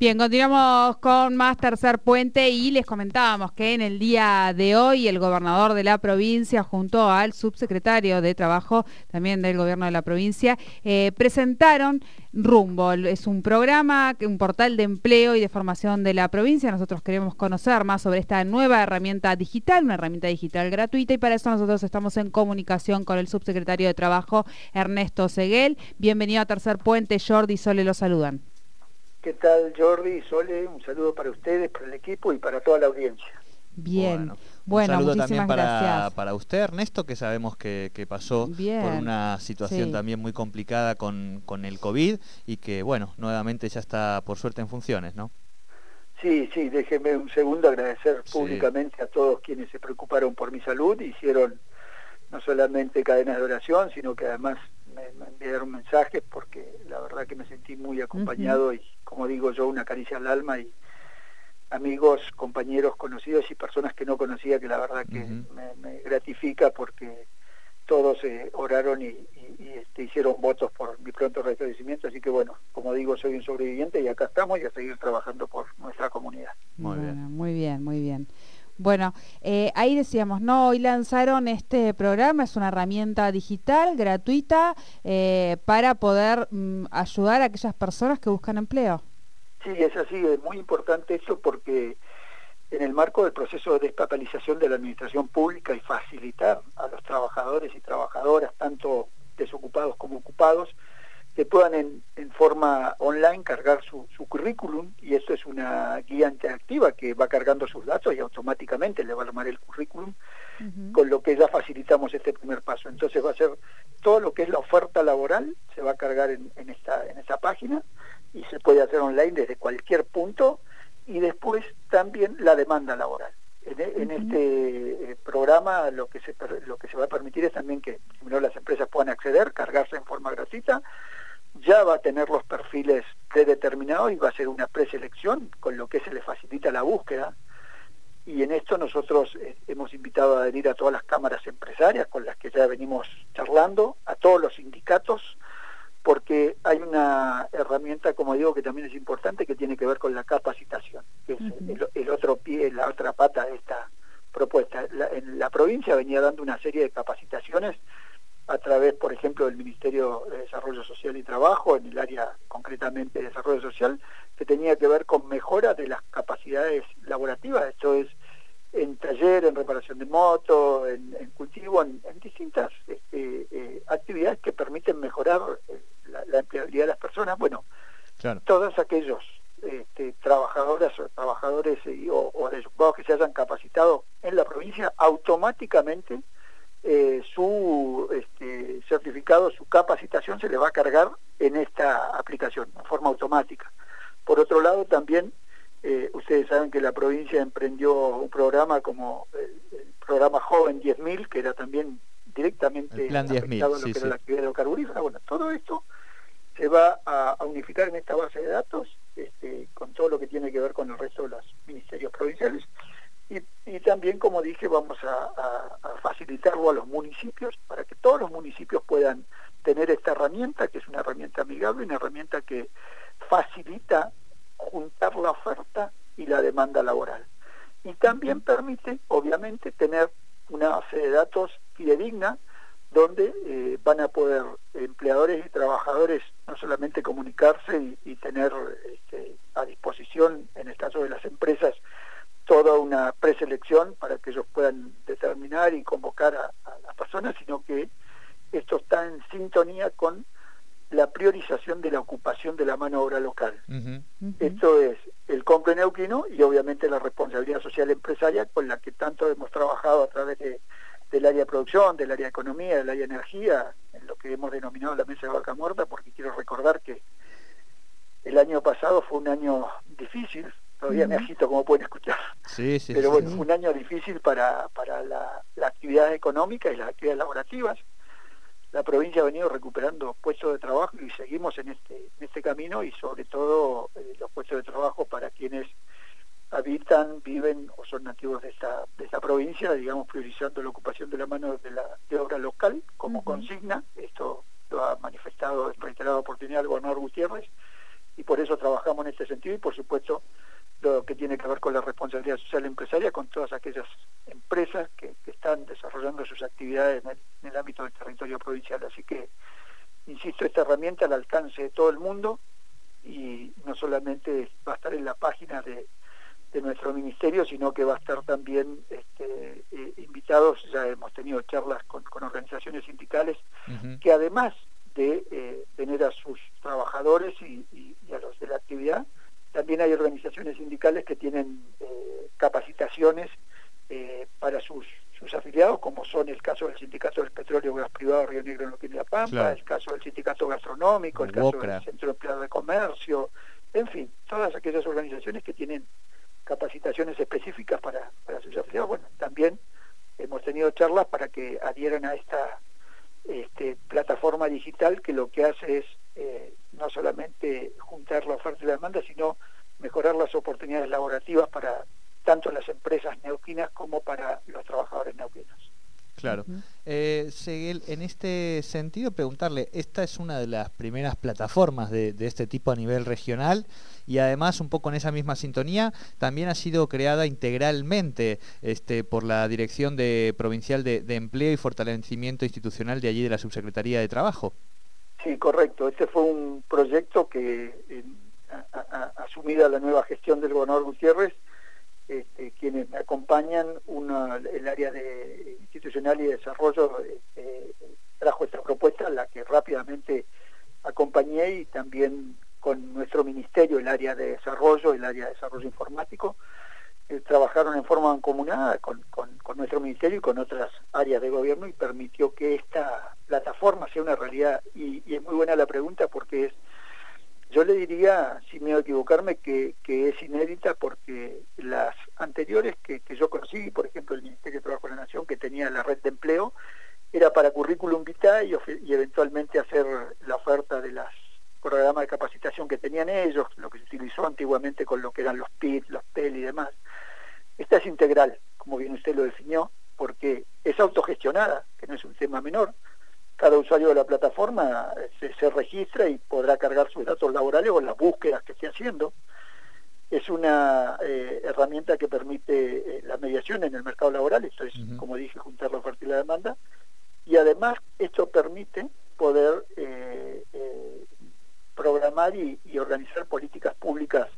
Bien, continuamos con más tercer puente y les comentábamos que en el día de hoy el gobernador de la provincia junto al subsecretario de Trabajo también del gobierno de la provincia eh, presentaron Rumbo. Es un programa, un portal de empleo y de formación de la provincia. Nosotros queremos conocer más sobre esta nueva herramienta digital, una herramienta digital gratuita y para eso nosotros estamos en comunicación con el subsecretario de Trabajo Ernesto Seguel. Bienvenido a Tercer Puente, Jordi y Sole lo saludan. ¿Qué tal Jordi y Sole? Un saludo para ustedes, para el equipo y para toda la audiencia. Bien. Bueno, un saludo también para, para, usted, Ernesto, que sabemos que, pasó por una situación también muy complicada con, con el COVID y que, bueno, nuevamente ya está por suerte en funciones, ¿no? Sí, sí, déjeme un segundo agradecer públicamente a todos quienes se preocuparon por mi salud, hicieron no solamente cadenas de oración, sino que además me, enviaron mensajes porque la verdad que me sentí muy acompañado y como digo yo, una caricia al alma y amigos, compañeros, conocidos y personas que no conocía que la verdad que me, gratifica porque todos eh, oraron y, este, hicieron votos por mi pronto restablecimiento, así que bueno, como digo, soy un sobreviviente y acá estamos y a seguir trabajando por nuestra comunidad. Muy bien, muy bien, muy bien. Bueno, eh, ahí decíamos, no, hoy lanzaron este programa, es una herramienta digital, gratuita, eh, para poder mm, ayudar a aquellas personas que buscan empleo. Sí, es así, es muy importante eso porque en el marco del proceso de despapalización de la administración pública y facilitar a los trabajadores y trabajadoras, tanto desocupados como ocupados, que puedan en, forma online cargar su, currículum y esto es una guía interactiva que va cargando sus datos y automáticamente le va a armar el currículum, con lo que ya facilitamos este primer paso. Entonces va a ser todo lo que es la oferta laboral, se va a cargar en, esta, en esta página y se puede hacer online desde cualquier punto y después también la demanda laboral. En, este eh, programa lo que, se, lo que se va a permitir es también que primero las empresas puedan acceder, cargarse en forma gratuita, ya va a tener los perfiles predeterminados y va a ser una preselección, con lo que se le facilita la búsqueda. Y en esto nosotros eh, hemos invitado a adherir a todas las cámaras empresarias con las que ya venimos charlando, a todos los sindicatos, porque hay una herramienta, como digo, que también es importante, que tiene que ver con la capacitación, que es el, otro pie, la otra pata de esta propuesta. en la provincia venía dando una serie de capacitaciones a través, por ejemplo, del Ministerio de Desarrollo Social y Trabajo, en el área concretamente de desarrollo social, que tenía que ver con mejora de las capacidades laborativas, esto es en taller, en reparación de moto, en, cultivo, en, distintas este, eh, actividades que permiten mejorar eh, la, empleabilidad de las personas. Bueno, todos aquellos este, trabajadoras o trabajadores eh, o, o que se hayan capacitado en la provincia, automáticamente eh, su este, certificado, su capacitación se le va a cargar en esta aplicación, de forma automática. Por otro lado, también eh, ustedes saben que la provincia emprendió un programa como el, programa Joven 10.000, que era también directamente plan afectado a lo que era la actividad carburífera. Bueno, todo esto se va a, unificar en esta base de datos este, con todo lo que tiene que ver con el resto de los ministerios provinciales y, también, como dije, vamos a, facilitarlo a los municipios para que todos los municipios puedan tener esta herramienta, que es una herramienta amigable, una herramienta que facilita juntar la oferta y la demanda laboral. Y también permite, obviamente, tener una base de datos fidedigna donde eh, van a poder empleadores y trabajadores no solamente comunicarse y, tener este, a disposición, en el caso de las empresas, toda una preselección para que ellos puedan determinar y convocar a, las personas, sino que esto está en sintonía con la priorización de la ocupación de la mano Esto es el compre neuquino y obviamente la responsabilidad social empresaria con la que tanto hemos trabajado a través del área de producción, del área de economía, del área de energía, en lo que hemos denominado la mesa de vaca muerta, porque quiero recordar que el año pasado fue un año difícil, todavía me agito como pueden escuchar. Sí, sí, Pero bueno, fue un año difícil para, para la, actividad económica y las actividades laborativas. La provincia ha venido recuperando puestos de trabajo y seguimos en este, en este camino y sobre todo eh, los puestos de trabajo para quienes habitan, viven o son nativos de esta, de esta provincia, digamos, priorizando la ocupación de la mano de la de obra local como consigna. Esto lo ha manifestado en reiterada oportunidad el gobernador Gutiérrez por eso trabajamos en este sentido y por supuesto lo que tiene que ver con la responsabilidad social empresaria con todas aquellas desarrollando sus actividades en el, ámbito del territorio provincial. Así que, insisto, esta herramienta al alcance de todo el mundo y no solamente va a estar en la página de, nuestro ministerio, sino que va a estar también este, eh, invitados, ya hemos tenido charlas con, organizaciones sindicales, que además de eh, tener a sus trabajadores y a los de la actividad, también hay organizaciones sindicales que tienen eh, capacitaciones para sus, sus afiliados, como son el caso del Sindicato del Petróleo Gas Privado Río Negro en La Pampa, el caso del Sindicato Gastronómico, el, caso del Centro de Empleado de Comercio, en fin, todas aquellas organizaciones que tienen capacitaciones específicas para, para sus afiliados. Bueno, también hemos tenido charlas para que adhieran a esta este, plataforma digital que lo que hace es eh, no solamente juntar la oferta y la demanda, sino mejorar las oportunidades laborativas para tanto las empresas neuquinas como para los trabajadores neuquinos. Claro. Eh, en este sentido, preguntarle, esta es una de las primeras plataformas de, este tipo a nivel regional y además, un poco en esa misma sintonía, también ha sido creada integralmente este, por la Dirección de, Provincial de, Empleo y Fortalecimiento Institucional de allí de la Subsecretaría de Trabajo. Sí, correcto. Este fue un proyecto que, asumida la nueva gestión del gobernador Gutiérrez, este, quienes me acompañan, el área de institucional y desarrollo este, trajo esta propuesta, la que rápidamente acompañé y también con nuestro ministerio, el área de desarrollo, el área de desarrollo informático, eh, trabajaron en forma mancomunada con, nuestro ministerio y con otras áreas de gobierno y permitió que esta plataforma sea una realidad. Y, y es muy buena la pregunta porque es yo le diría, sin miedo a equivocarme, que, es inédita porque las anteriores que, yo conocí, por ejemplo el Ministerio de Trabajo de la Nación, que tenía la red de empleo, era para currículum vitae y, eventualmente hacer la oferta de las programas de capacitación que tenían ellos, lo que se utilizó antiguamente con lo que eran los PIT, los PEL y demás. Esta es integral, como bien usted lo definió, porque es autogestionada, que no es un tema menor cada usuario de la plataforma eh, se, registra y podrá cargar o las búsquedas que esté haciendo. Es una eh, herramienta que permite eh, la mediación en el mercado laboral, esto es, como dije, juntar la oferta y la demanda, y además esto permite poder programar y, organizar políticas públicas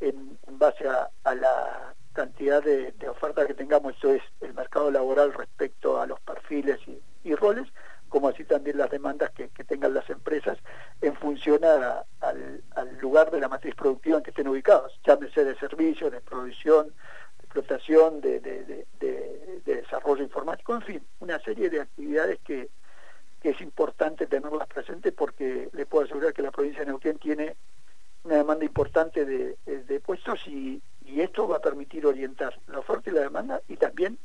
en, base a, la cantidad de, oferta que tengamos, esto es el mercado laboral respecto a los perfiles y roles, como así también las demandas que, tengan las empresas en función al, lugar de la matriz productiva en que estén ubicados, llámese de servicio, de producción, de explotación, de, desarrollo informático, en fin, una serie de actividades que, es importante tenerlas presentes porque le puedo asegurar que la provincia de Neuquén tiene una demanda importante de, puestos y, y esto va a permitir orientar la oferta y la demanda y también,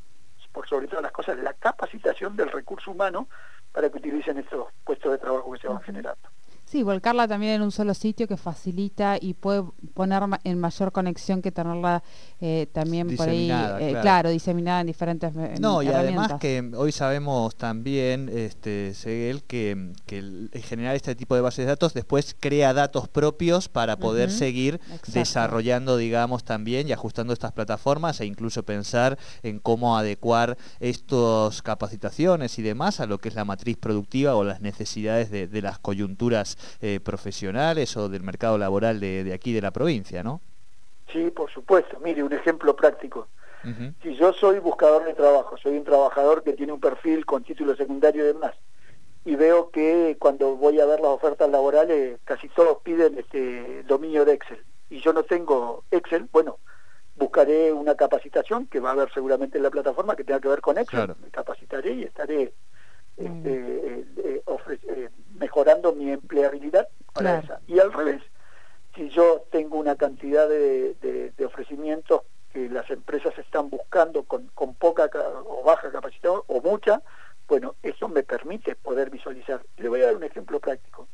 por sobre todas las cosas, la capacitación del recurso humano para que utilicen estos puestos de trabajo que se van generando. Sí, volcarla también en un solo sitio que facilita y puede poner en mayor conexión que tenerla eh, también por ahí, eh, claro. diseminada en diferentes No, y además que hoy sabemos también, este, Seguel, que, que generar este tipo de bases de datos después crea datos propios para poder seguir desarrollando, digamos, también y ajustando estas plataformas e incluso pensar en cómo adecuar estas capacitaciones y demás a lo que es la matriz productiva o las necesidades de las coyunturas eh, profesionales o del mercado laboral de, aquí de la provincia, ¿no? Sí, por supuesto. Mire, un ejemplo práctico. Si yo soy buscador de trabajo, soy un trabajador que tiene un perfil con título secundario y demás, y veo que cuando voy a ver las ofertas laborales casi todos piden este dominio de Excel, y yo no tengo Excel, bueno, buscaré una capacitación que va a haber seguramente en la plataforma que tenga que ver con Excel, me capacitaré y estaré este, eh, eh, eh, mejorando mi empleabilidad para esa. Y al revés, si yo tengo una cantidad de, ofrecimientos que las empresas están buscando con, poca o baja capacidad o mucha, bueno, eso me permite poder visualizar. Le voy a dar un ejemplo práctico.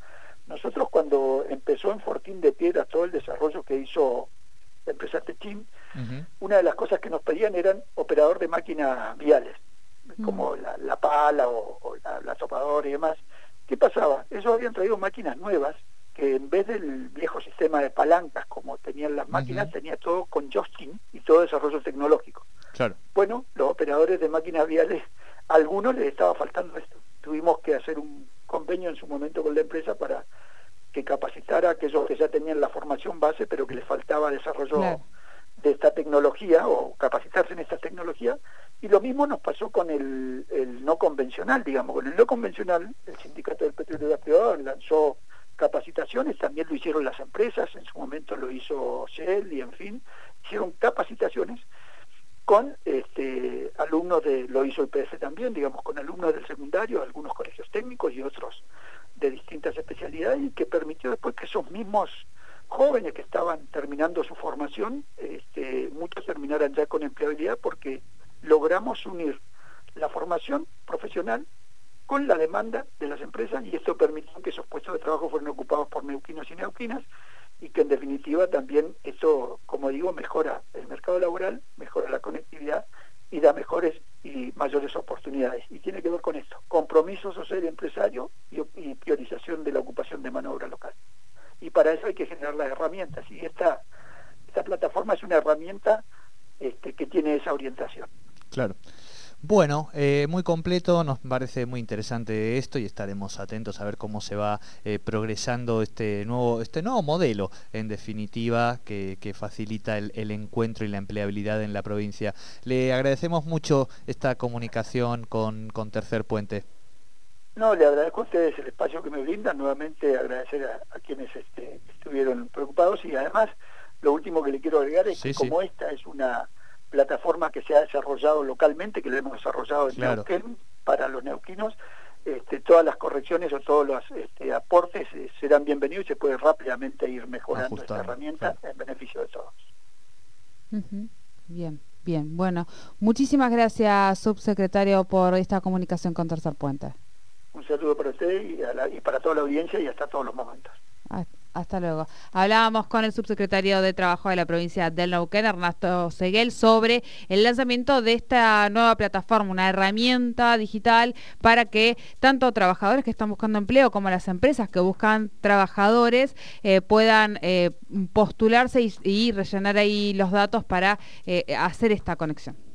Nosotros cuando empezó en Fortín de Piedras todo el desarrollo que hizo la empresa Techin, una de las cosas que nos pedían eran operador de máquinas viales, como la, pala o, la, la topadora y demás. ¿Qué pasaba? Ellos habían traído máquinas nuevas que en vez del viejo sistema de palancas como tenían las máquinas, tenía todo con Justin y todo desarrollo tecnológico. Claro. Bueno, los operadores de máquinas viales, a algunos les estaba faltando esto. Tuvimos que hacer un convenio en su momento con la empresa para que capacitara a aquellos que ya tenían la formación base, pero que les faltaba desarrollo de esta tecnología o capacitarse en esta tecnología. Y lo mismo nos pasó con el, no convencional, digamos. Con el no convencional, el Sindicato del Petróleo y Privado lanzó capacitaciones, también lo hicieron las empresas, en su momento lo hizo Shell y en fin, hicieron capacitaciones con este, alumnos de, lo hizo el PS también, digamos, con alumnos del secundario, algunos colegios técnicos y otros de distintas especialidades, y que permitió después que esos mismos jóvenes que estaban terminando su formación, este, muchos terminaran ya con empleabilidad porque unir la formación profesional con la demanda de las empresas y esto permitió que esos puestos de trabajo fueran ocupados por neuquinos y neuquinas y que en definitiva también esto, como digo, mejora el mercado laboral, mejora la conectividad y da mejores y mayores oportunidades. Y tiene que ver con esto, compromiso social empresario y, y priorización de la ocupación de mano de obra local y para eso hay que generar las herramientas y esta, esta plataforma es una herramienta este, que tiene esa orientación. Claro. Bueno, eh, muy completo, nos parece muy interesante esto y estaremos atentos a ver cómo se va eh, progresando este nuevo, este nuevo modelo, en definitiva, que, facilita el, el, encuentro y la empleabilidad en la provincia. Le agradecemos mucho esta comunicación con, con Tercer Puente. No, le agradezco a ustedes el espacio que me brindan, nuevamente agradecer a, quienes este, estuvieron preocupados y además lo último que le quiero agregar es que como esta es una plataforma que se ha desarrollado localmente, que lo hemos desarrollado en Neuquén para los neuquinos, este, todas las correcciones o todos los este, aportes eh, serán bienvenidos y se puede rápidamente ir mejorando esta herramienta en beneficio de todos. Bien, bien. Bueno, muchísimas gracias, subsecretario, por esta comunicación con Tercer Puente. Un saludo para usted y, para toda la audiencia y hasta todos los momentos. Hasta luego. Hablábamos con el subsecretario de Trabajo de la provincia del Neuquén, Ernesto Seguel, sobre el lanzamiento de esta nueva plataforma, una herramienta digital para que tanto trabajadores que están buscando empleo como las empresas que buscan trabajadores eh, puedan eh, postularse y, rellenar ahí los datos para eh, hacer esta conexión.